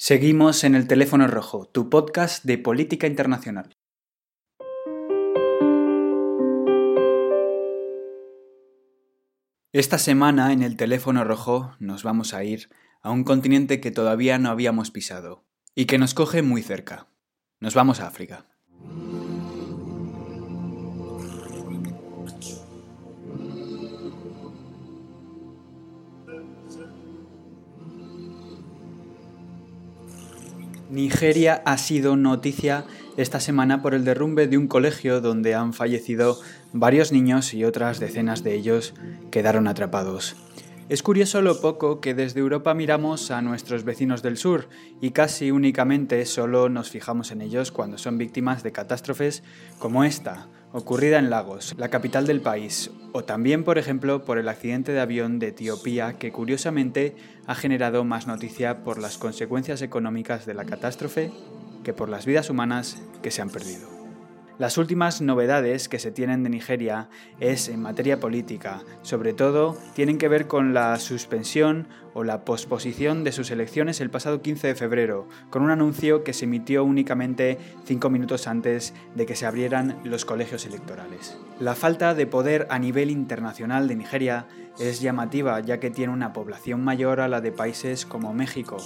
Seguimos en el teléfono rojo, tu podcast de política internacional. Esta semana en el teléfono rojo nos vamos a ir a un continente que todavía no habíamos pisado y que nos coge muy cerca. Nos vamos a África. Nigeria ha sido noticia esta semana por el derrumbe de un colegio donde han fallecido varios niños y otras decenas de ellos quedaron atrapados. Es curioso lo poco que desde Europa miramos a nuestros vecinos del sur y casi únicamente solo nos fijamos en ellos cuando son víctimas de catástrofes como esta, ocurrida en Lagos, la capital del país, o también, por ejemplo, por el accidente de avión de Etiopía, que curiosamente ha generado más noticia por las consecuencias económicas de la catástrofe que por las vidas humanas que se han perdido. Las últimas novedades que se tienen de Nigeria es en materia política, sobre todo tienen que ver con la suspensión o la posposición de sus elecciones el pasado 15 de febrero, con un anuncio que se emitió únicamente cinco minutos antes de que se abrieran los colegios electorales. La falta de poder a nivel internacional de Nigeria es llamativa ya que tiene una población mayor a la de países como México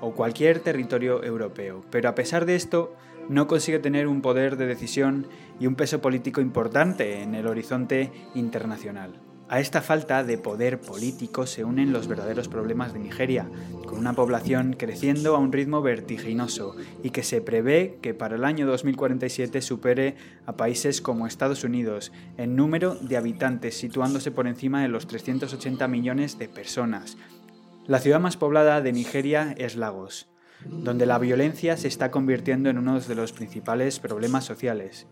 o cualquier territorio europeo, pero a pesar de esto, no consigue tener un poder de decisión y un peso político importante en el horizonte internacional. A esta falta de poder político se unen los verdaderos problemas de Nigeria, con una población creciendo a un ritmo vertiginoso y que se prevé que para el año 2047 supere a países como Estados Unidos en número de habitantes, situándose por encima de los 380 millones de personas. La ciudad más poblada de Nigeria es Lagos, donde la violencia se está convirtiendo en uno de los principales problemas sociales.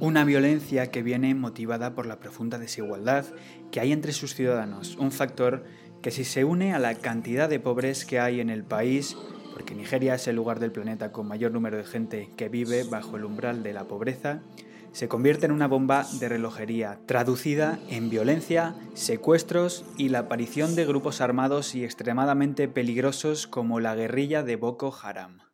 Una violencia que viene motivada por la profunda desigualdad que hay entre sus ciudadanos, un factor que si se une a la cantidad de pobres que hay en el país, porque Nigeria es el lugar del planeta con mayor número de gente que vive bajo el umbral de la pobreza, se convierte en una bomba de relojería, traducida en violencia, secuestros y la aparición de grupos armados y extremadamente peligrosos como la guerrilla de Boko Haram.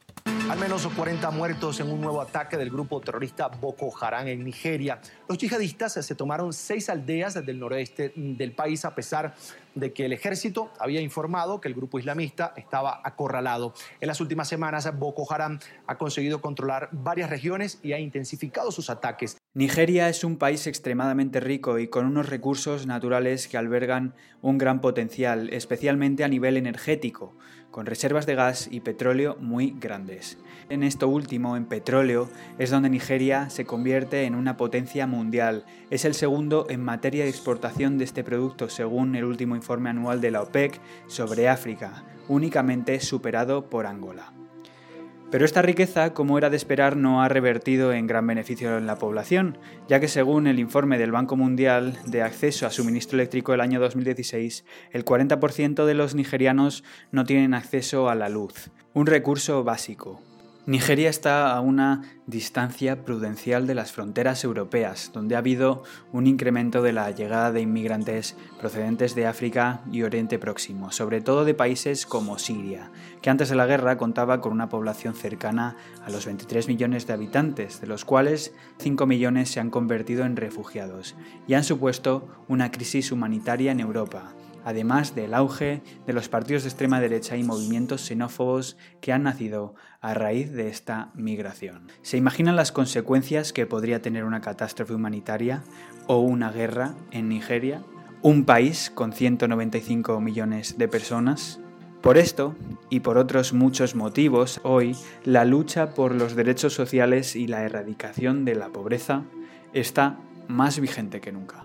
Al menos 40 muertos en un nuevo ataque del grupo terrorista Boko Haram en Nigeria. Los yihadistas se tomaron seis aldeas del noroeste del país a pesar de que el ejército había informado que el grupo islamista estaba acorralado. En las últimas semanas, Boko Haram ha conseguido controlar varias regiones y ha intensificado sus ataques. Nigeria es un país extremadamente rico y con unos recursos naturales que albergan un gran potencial, especialmente a nivel energético con reservas de gas y petróleo muy grandes. En esto último, en petróleo, es donde Nigeria se convierte en una potencia mundial. Es el segundo en materia de exportación de este producto, según el último informe anual de la OPEC sobre África, únicamente superado por Angola. Pero esta riqueza, como era de esperar, no ha revertido en gran beneficio en la población, ya que según el informe del Banco Mundial de Acceso a Suministro Eléctrico del año 2016, el 40% de los nigerianos no tienen acceso a la luz, un recurso básico. Nigeria está a una distancia prudencial de las fronteras europeas, donde ha habido un incremento de la llegada de inmigrantes procedentes de África y Oriente Próximo, sobre todo de países como Siria, que antes de la guerra contaba con una población cercana a los 23 millones de habitantes, de los cuales 5 millones se han convertido en refugiados y han supuesto una crisis humanitaria en Europa además del auge de los partidos de extrema derecha y movimientos xenófobos que han nacido a raíz de esta migración. ¿Se imaginan las consecuencias que podría tener una catástrofe humanitaria o una guerra en Nigeria? Un país con 195 millones de personas. Por esto, y por otros muchos motivos, hoy la lucha por los derechos sociales y la erradicación de la pobreza está más vigente que nunca.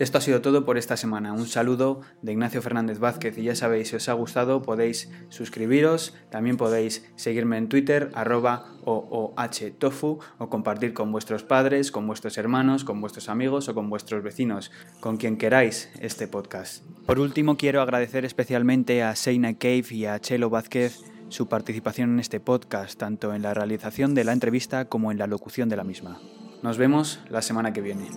Esto ha sido todo por esta semana. Un saludo de Ignacio Fernández Vázquez y ya sabéis, si os ha gustado podéis suscribiros, también podéis seguirme en Twitter, arroba OOHTofu o compartir con vuestros padres, con vuestros hermanos, con vuestros amigos o con vuestros vecinos, con quien queráis este podcast. Por último, quiero agradecer especialmente a Seina Cave y a Chelo Vázquez su participación en este podcast, tanto en la realización de la entrevista como en la locución de la misma. Nos vemos la semana que viene.